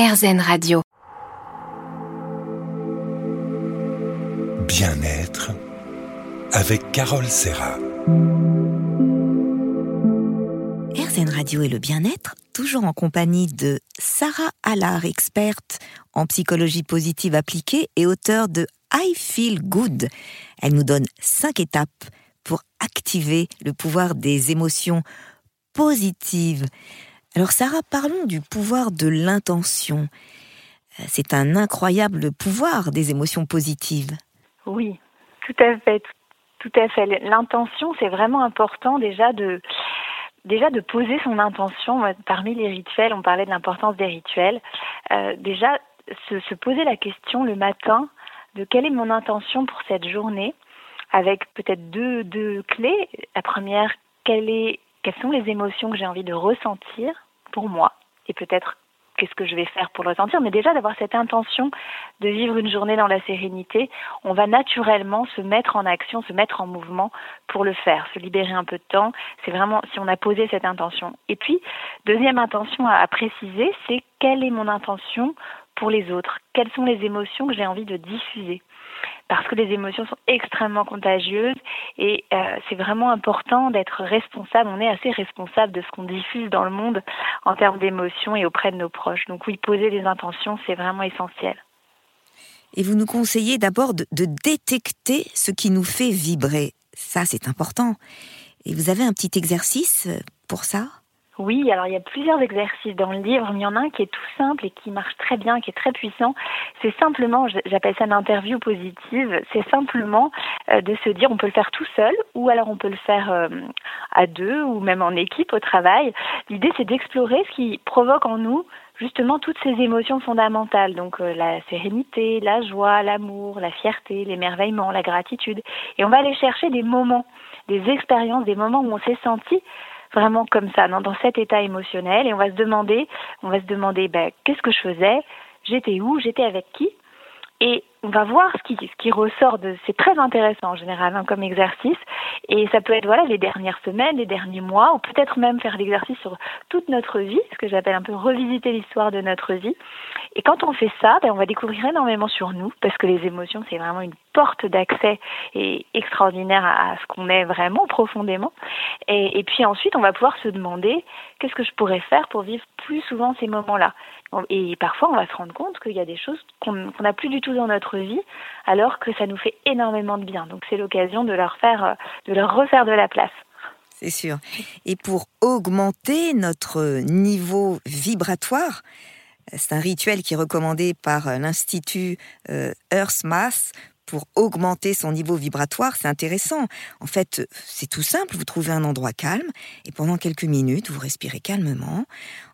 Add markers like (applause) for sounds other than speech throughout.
RZN Radio. Bien-être avec Carole Serra. RZN Radio et le bien-être, toujours en compagnie de Sarah Allard, experte en psychologie positive appliquée et auteure de I Feel Good. Elle nous donne cinq étapes pour activer le pouvoir des émotions positives. Alors Sarah, parlons du pouvoir de l'intention. Euh, c'est un incroyable pouvoir des émotions positives. Oui, tout à fait. Tout à fait. L'intention, c'est vraiment important déjà de poser son intention. Parmi les rituels, on parlait de l'importance des rituels. Euh, déjà, se, se, poser la question le matin de quelle est mon intention pour cette journée, avec peut-être deux, deux clés. La première, quelle est quelles sont les émotions que j'ai envie de ressentir pour moi et peut-être qu'est-ce que je vais faire pour le ressentir, mais déjà d'avoir cette intention de vivre une journée dans la sérénité, on va naturellement se mettre en action, se mettre en mouvement pour le faire, se libérer un peu de temps. C'est vraiment si on a posé cette intention. Et puis, deuxième intention à, préciser, c'est quelle est mon intention pour les autres? Quelles sont les émotions que j'ai envie de diffuser? Parce que les émotions sont extrêmement contagieuses et euh, c'est vraiment important d'être responsable. On est assez responsable de ce qu'on diffuse dans le monde en termes d'émotions et auprès de nos proches. Donc oui, poser des intentions, c'est vraiment essentiel. Et vous nous conseillez d'abord de, de détecter ce qui nous fait vibrer. Ça, c'est important. Et vous avez un petit exercice pour ça? Oui, alors il y a plusieurs exercices dans le livre, mais il y en a un qui est tout simple et qui marche très bien, qui est très puissant. C'est simplement, j'appelle ça une interview positive, c'est simplement euh, de se dire on peut le faire tout seul ou alors on peut le faire euh, à deux ou même en équipe au travail. L'idée c'est d'explorer ce qui provoque en nous justement toutes ces émotions fondamentales, donc euh, la sérénité, la joie, l'amour, la fierté, l'émerveillement, la gratitude. Et on va aller chercher des moments, des expériences, des moments où on s'est senti vraiment comme ça, dans, dans cet état émotionnel, et on va se demander, on va se demander, ben, qu'est-ce que je faisais, j'étais où, j'étais avec qui, et on va voir ce qui, ce qui ressort de. C'est très intéressant en général hein, comme exercice, et ça peut être voilà les dernières semaines, les derniers mois, ou peut-être même faire l'exercice sur toute notre vie, ce que j'appelle un peu revisiter l'histoire de notre vie. Et quand on fait ça, ben, on va découvrir énormément sur nous, parce que les émotions c'est vraiment une porte d'accès et extraordinaire à, ce qu'on est vraiment profondément. Et, puis ensuite, on va pouvoir se demander qu'est-ce que je pourrais faire pour vivre plus souvent ces moments-là? Et parfois, on va se rendre compte qu'il y a des choses qu'on n'a plus du tout dans notre vie, alors que ça nous fait énormément de bien. Donc, c'est l'occasion de leur faire, de leur refaire de la place. C'est sûr. Et pour augmenter notre niveau vibratoire, c'est un rituel qui est recommandé par l'Institut euh, Earth Mass pour augmenter son niveau vibratoire, c'est intéressant. En fait, c'est tout simple, vous trouvez un endroit calme et pendant quelques minutes, vous respirez calmement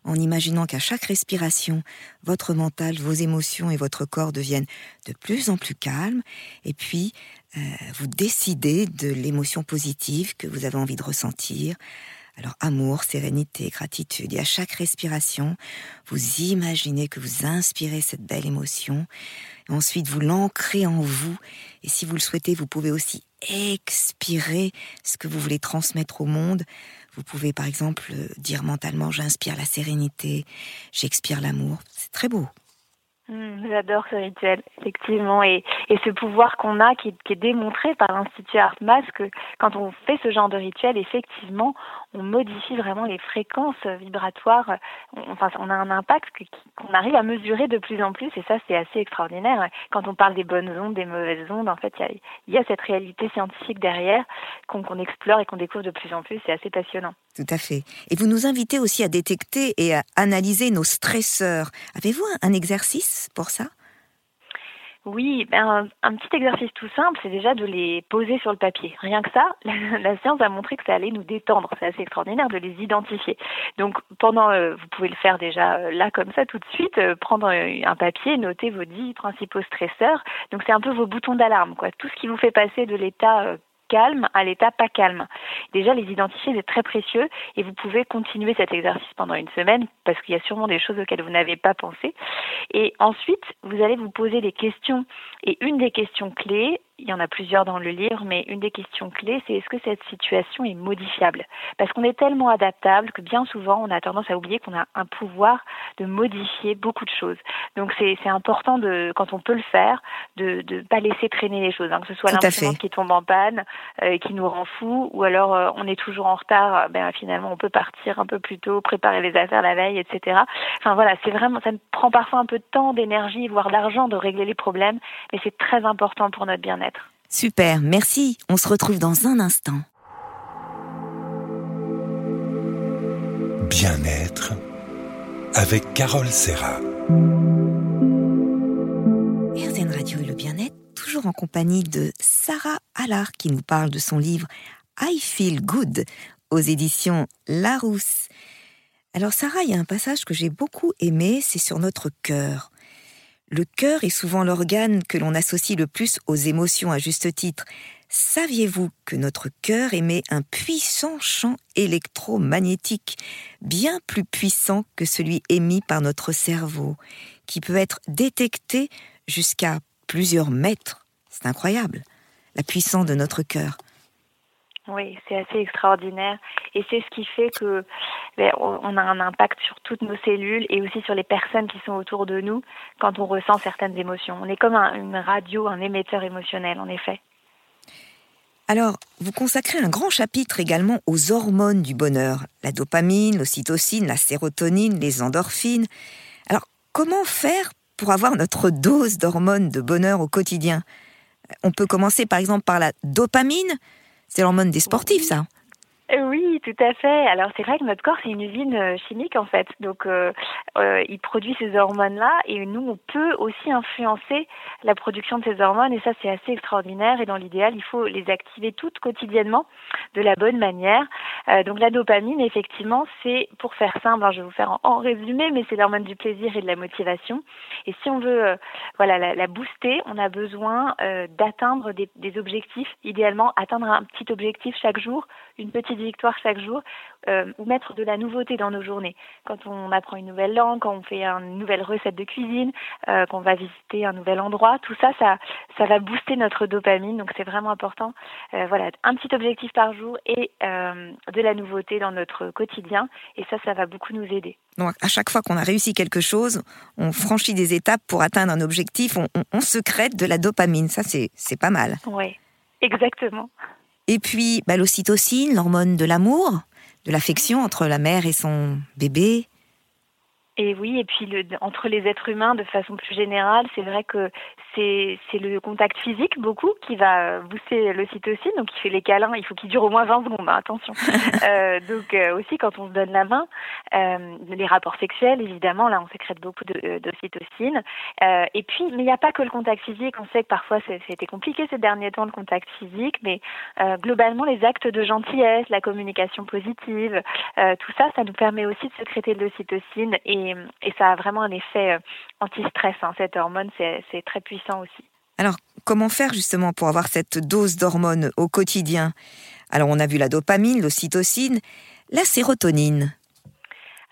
en imaginant qu'à chaque respiration, votre mental, vos émotions et votre corps deviennent de plus en plus calmes et puis euh, vous décidez de l'émotion positive que vous avez envie de ressentir. Alors amour, sérénité, gratitude. Et à chaque respiration, vous imaginez que vous inspirez cette belle émotion Ensuite, vous l'ancrez en vous. Et si vous le souhaitez, vous pouvez aussi expirer ce que vous voulez transmettre au monde. Vous pouvez, par exemple, dire mentalement, j'inspire la sérénité, j'expire l'amour. C'est très beau. Hmm, j'adore ce rituel, effectivement, et, et ce pouvoir qu'on a, qui, qui, est démontré par l'Institut Artmas, que quand on fait ce genre de rituel, effectivement, on modifie vraiment les fréquences vibratoires. On, enfin, on a un impact qu'on arrive à mesurer de plus en plus, et ça, c'est assez extraordinaire. Quand on parle des bonnes ondes, des mauvaises ondes, en fait, il y a, y a, cette réalité scientifique derrière qu'on explore et qu'on découvre de plus en plus. C'est assez passionnant. Tout à fait. Et vous nous invitez aussi à détecter et à analyser nos stresseurs. Avez-vous un exercice pour ça? Oui, ben, un, petit exercice tout simple, c'est déjà de les poser sur le papier. Rien que ça, (laughs) la, science a montré que ça allait nous détendre. C'est assez extraordinaire de les identifier. Donc, pendant, euh, vous pouvez le faire déjà euh, là comme ça tout de suite, euh, prendre un papier, noter vos dix principaux stresseurs. Donc, c'est un peu vos boutons d'alarme, quoi. Tout ce qui vous fait passer de l'état calme à l'état pas calme. Déjà, les identifier, c'est très précieux et vous pouvez continuer cet exercice pendant une semaine parce qu'il y a sûrement des choses auxquelles vous n'avez pas pensé. Et ensuite, vous allez vous poser des questions et une des questions clés, il y en a plusieurs dans le livre, mais une des questions clés, c'est est-ce que cette situation est modifiable? Parce qu'on est tellement adaptable que bien souvent, on a tendance à oublier qu'on a un pouvoir de modifier beaucoup de choses. Donc c'est important, de, quand on peut le faire, de ne pas laisser traîner les choses, hein, que ce soit l'imprimante qui tombe en panne, euh, qui nous rend fou, ou alors euh, on est toujours en retard, ben, finalement on peut partir un peu plus tôt, préparer les affaires la veille, etc. Enfin voilà, c'est vraiment, ça prend parfois un peu de temps, d'énergie, voire d'argent de régler les problèmes, mais c'est très important pour notre bien-être. Super, merci. On se retrouve dans un instant. Bien-être avec Carole Serra. RZN Radio et le bien-être, toujours en compagnie de Sarah Allard qui nous parle de son livre I Feel Good aux éditions Larousse. Alors Sarah, il y a un passage que j'ai beaucoup aimé, c'est sur notre cœur. Le cœur est souvent l'organe que l'on associe le plus aux émotions à juste titre. Saviez-vous que notre cœur émet un puissant champ électromagnétique, bien plus puissant que celui émis par notre cerveau, qui peut être détecté jusqu'à plusieurs mètres? C'est incroyable, la puissance de notre cœur. Oui, c'est assez extraordinaire et c'est ce qui fait que ben, on a un impact sur toutes nos cellules et aussi sur les personnes qui sont autour de nous quand on ressent certaines émotions. On est comme une radio, un émetteur émotionnel, en effet. Alors, vous consacrez un grand chapitre également aux hormones du bonheur, la dopamine, l'ocytocine, la sérotonine, les endorphines. Alors, comment faire pour avoir notre dose d'hormones de bonheur au quotidien? On peut commencer par exemple par la dopamine, c'est l'hormone des sportifs, ça. Euh, oui, tout à fait. Alors c'est vrai que notre corps c'est une usine euh, chimique en fait, donc euh, euh, il produit ces hormones-là et nous on peut aussi influencer la production de ces hormones et ça c'est assez extraordinaire et dans l'idéal il faut les activer toutes quotidiennement de la bonne manière. Euh, donc la dopamine effectivement c'est pour faire simple, je vais vous faire en, résumé, mais c'est l'hormone du plaisir et de la motivation et si on veut voilà la, booster, on a besoin d'atteindre des, des objectifs, idéalement atteindre un petit objectif chaque jour, une petite victoire chaque jour euh, ou mettre de la nouveauté dans nos journées. Quand on apprend une nouvelle langue, quand on fait une nouvelle recette de cuisine, euh, qu'on va visiter un nouvel endroit, tout ça, ça, ça va booster notre dopamine. Donc c'est vraiment important. Euh, voilà, un petit objectif par jour et de la nouveauté dans notre quotidien. Et ça, ça va beaucoup nous aider. Donc à chaque fois qu'on a réussi quelque chose, on franchit des étapes pour atteindre un objectif, on, on, secrète de la dopamine. Ça, c'est pas mal. Oui, exactement. Et puis bah, l'ocytocine, l'hormone de l'amour, de l'affection entre la mère et son bébé. Et oui, et puis entre les êtres humains, de façon plus générale, c'est vrai que c'est le contact physique beaucoup qui va booster l'ocytocine. Donc, il fait les câlins. Il faut qu'il dure au moins 20 secondes. Hein, attention. (laughs) euh, donc, euh, aussi, quand on se donne la main, euh, les rapports sexuels, évidemment, là, on sécrète beaucoup d'ocytocine. Et puis, mais il n'y a pas que le contact physique. On sait que parfois, c'était compliqué ces derniers temps, le contact physique. Mais globalement, les actes de gentillesse, la communication positive, tout ça, ça nous permet aussi de sécréter de l'ocytocine. Et, et, ça a vraiment un effet anti-stress. Hein. Cette hormone, c'est très puissant Alors, comment faire justement pour avoir cette dose d'hormones au quotidien? Alors, on a vu la dopamine, l'ocytocine, la sérotonine.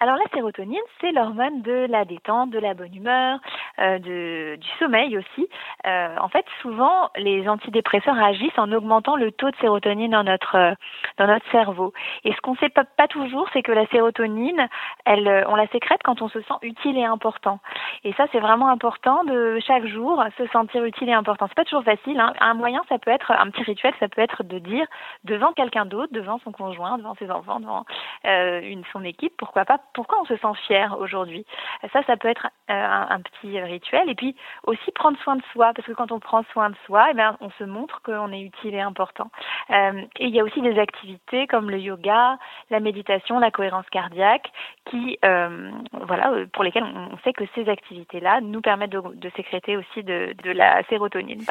Alors la sérotonine, c'est l'hormone de la détente, de la bonne humeur, euh, de, du sommeil aussi. Euh, en fait, souvent, les antidépresseurs agissent en augmentant le taux de sérotonine dans notre euh, dans notre cerveau. Et ce qu'on ne sait pas, toujours, c'est que la sérotonine, elle, euh, on la sécrète quand on se sent utile et important. Et ça, c'est vraiment important de chaque jour se sentir utile et important. C'est pas toujours facile. Hein. Un moyen, ça peut être un petit rituel, ça peut être de dire devant quelqu'un d'autre, devant son conjoint, devant ses enfants, devant une son équipe, pourquoi pas pourquoi on se sent fier aujourd'hui? Ça, ça peut être euh, un, petit rituel. Et puis aussi prendre soin de soi, parce que quand on prend soin de soi, eh bien, on se montre qu'on est utile et important. Euh, et il y a aussi des activités comme le yoga, la méditation, la cohérence cardiaque, qui, euh, voilà, pour lesquelles on sait que ces activités-là nous permettent de, sécréter aussi de, la sérotonine.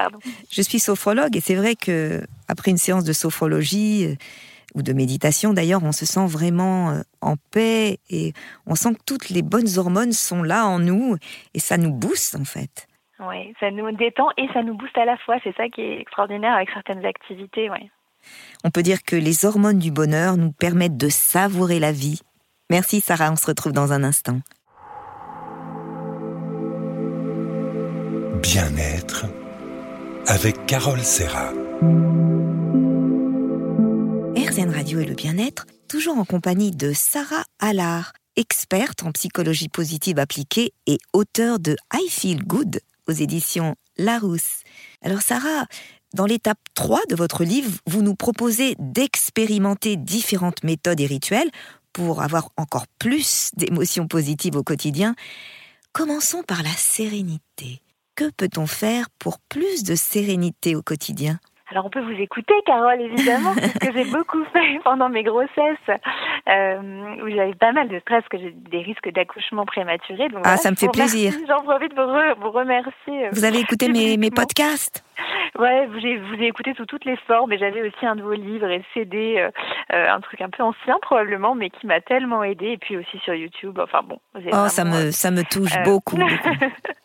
Je suis sophrologue et c'est vrai que après une séance de sophrologie ou de méditation d'ailleurs, on se sent vraiment euh, en paix et on sent que toutes les bonnes hormones sont là en nous et ça nous booste en fait. Oui, ça nous détend et ça nous booste à la fois. C'est ça qui est extraordinaire avec certaines activités. Ouais. On peut dire que les hormones du bonheur nous permettent de savourer la vie. Merci Sarah, on se retrouve dans un instant. Bien-être avec Carole Serra. Radio et le bien-être, toujours en compagnie de Sarah Allard, experte en psychologie positive appliquée et auteure de I Feel Good aux éditions Larousse. Alors Sarah, dans l'étape 3 de votre livre, vous nous proposez d'expérimenter différentes méthodes et rituels pour avoir encore plus d'émotions positives au quotidien. Commençons par la sérénité. Que peut-on faire pour plus de sérénité au quotidien? Alors on peut vous écouter, Carole, évidemment, (laughs) ce que j'ai beaucoup fait pendant mes grossesses, euh, où j'avais pas mal de stress, que j'ai des risques d'accouchement prématuré. ah, ça me fait plaisir. J'en profite pour vous remercier. Vous avez écouté mes, mes podcasts? Ouais, vous, vous ai écouté sous toutes les formes et j'avais aussi un de vos livres et CD, euh, euh, un truc un peu ancien probablement, mais qui m'a tellement aidé. Et puis aussi sur YouTube. Enfin bon. Oh, ça me ça me touche beaucoup. beaucoup. (laughs)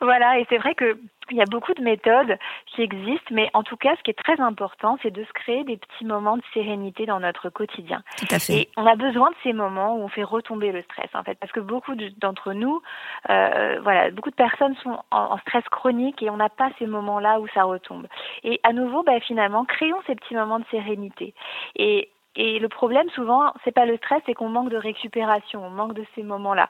voilà, et c'est vrai que il y a beaucoup de méthodes qui existent, mais en tout cas, ce qui est très important, c'est de se créer des petits moments de sérénité dans notre quotidien. Tout à fait. Et on a besoin de ces moments où on fait retomber le stress, en fait, parce que beaucoup d'entre nous, euh, voilà, beaucoup de personnes sont en, stress chronique et on n'a pas ces moments-là où ça retombe. Et à nouveau, bah, finalement, créons ces petits moments de sérénité. Et et le problème, souvent, c'est pas le stress, c'est qu'on manque de récupération, on manque de ces moments-là.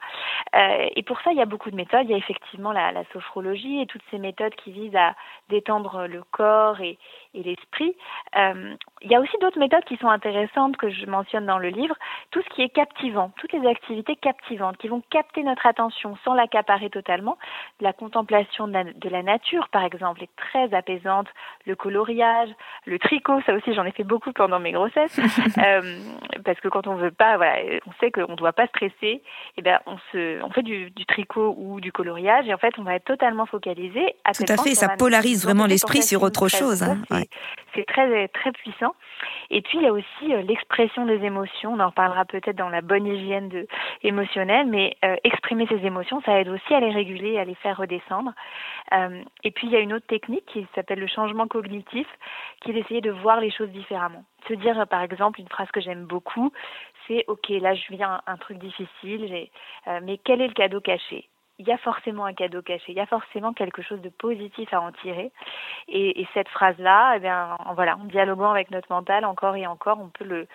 Euh, et pour ça, il y a beaucoup de méthodes. Il y a effectivement la, sophrologie et toutes ces méthodes qui visent à détendre le corps et, et l'esprit. Euh, il y a aussi d'autres méthodes qui sont intéressantes que je mentionne dans le livre. Tout ce qui est captivant, toutes les activités captivantes qui vont capter notre attention sans l'accaparer totalement. La contemplation de la, nature, par exemple, est très apaisante. Le coloriage, le tricot, ça aussi, j'en ai fait beaucoup pendant mes grossesses. (laughs) euh, parce que quand on veut pas, voilà, on sait qu'on ne doit pas stresser, et eh ben on se, on fait du, du, tricot ou du coloriage, et en fait, on va être totalement focalisé. À Tout à fait, ça polarise vraiment l'esprit sur autre chose. Hein. C'est très très puissant. Et puis il y a aussi euh, l'expression des émotions. On en reparlera peut-être dans la bonne hygiène de, émotionnelle, mais euh, exprimer ses émotions, ça aide aussi à les réguler, à les faire redescendre. Euh, et puis il y a une autre technique qui s'appelle le changement cognitif, qui est d'essayer de voir les choses différemment. Se dire par exemple une phrase que j'aime beaucoup, c'est ok là je viens un truc difficile, mais quel est le cadeau caché? Il y a forcément un cadeau caché, il y a forcément quelque chose de positif à en tirer. Et, cette phrase-là, eh bien, en, voilà, en dialoguant avec notre mental encore et encore, on peut le,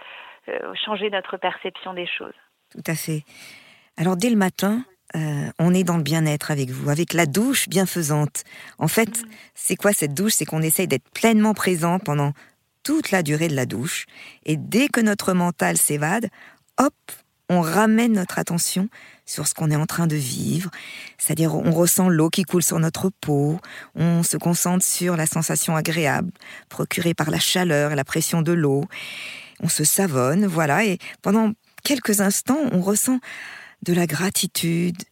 euh, changer notre perception des choses. Tout à fait. Alors dès le matin, euh, on est dans le bien-être avec vous, avec la douche bienfaisante. En fait, mm. c'est quoi cette douche? C'est qu'on essaye d'être pleinement présent pendant toute la durée de la douche. Et dès que notre mental s'évade, hop, on ramène notre attention sur ce qu'on est en train de vivre, c'est-à-dire on ressent l'eau qui coule sur notre peau, on se concentre sur la sensation agréable procurée par la chaleur et la pression de l'eau, on se savonne, voilà, et pendant quelques instants, on ressent de la gratitude,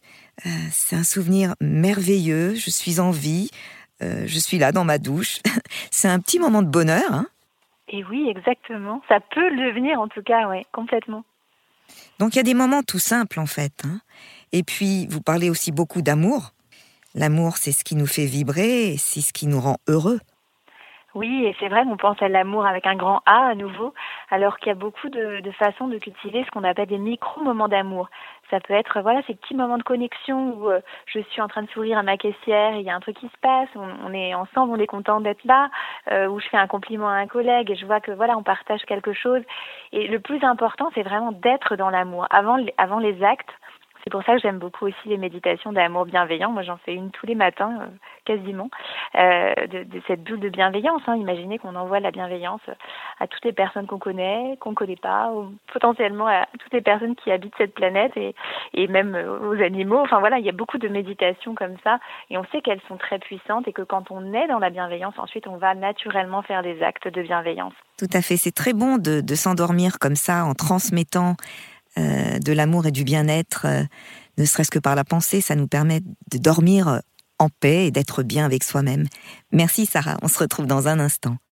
euh, c'est un souvenir merveilleux, je suis en vie, euh, je suis là dans ma douche, (laughs) c'est un petit moment de bonheur. Hein et oui, exactement, ça peut le devenir en tout cas, oui, complètement. Donc il y a des moments tout simples en fait. Hein. Et puis vous parlez aussi beaucoup d'amour. L'amour, c'est ce qui nous fait vibrer, c'est ce qui nous rend heureux. Oui, et c'est vrai qu'on pense à l'amour avec un grand A à nouveau, alors qu'il y a beaucoup de, façons de cultiver ce qu'on appelle des micro-moments d'amour. Ça peut être voilà ces petits moments de connexion où euh, je suis en train de sourire à ma caissière, il y a un truc qui se passe, on, est ensemble, on est content d'être là, euh, où je fais un compliment à un collègue et je vois que voilà on partage quelque chose. Et le plus important, c'est vraiment d'être dans l'amour avant avant les actes. C'est pour ça que j'aime beaucoup aussi les méditations d'amour bienveillant. Moi, j'en fais une tous les matins, euh, quasiment, euh, de, cette bulle de bienveillance. Hein. Imaginez qu'on envoie la bienveillance à toutes les personnes qu'on connaît, qu'on connaît pas, potentiellement à toutes les personnes qui habitent cette planète et, et même euh, aux animaux. Enfin voilà, il y a beaucoup de méditations comme ça, et on sait qu'elles sont très puissantes et que quand on est dans la bienveillance, ensuite, on va naturellement faire des actes de bienveillance. Tout à fait. C'est très bon de s'endormir comme ça en transmettant euh, de l'amour et du bien-être, euh, ne serait-ce que par la pensée, ça nous permet de dormir en paix et d'être bien avec soi-même. Merci Sarah, on se retrouve dans un instant.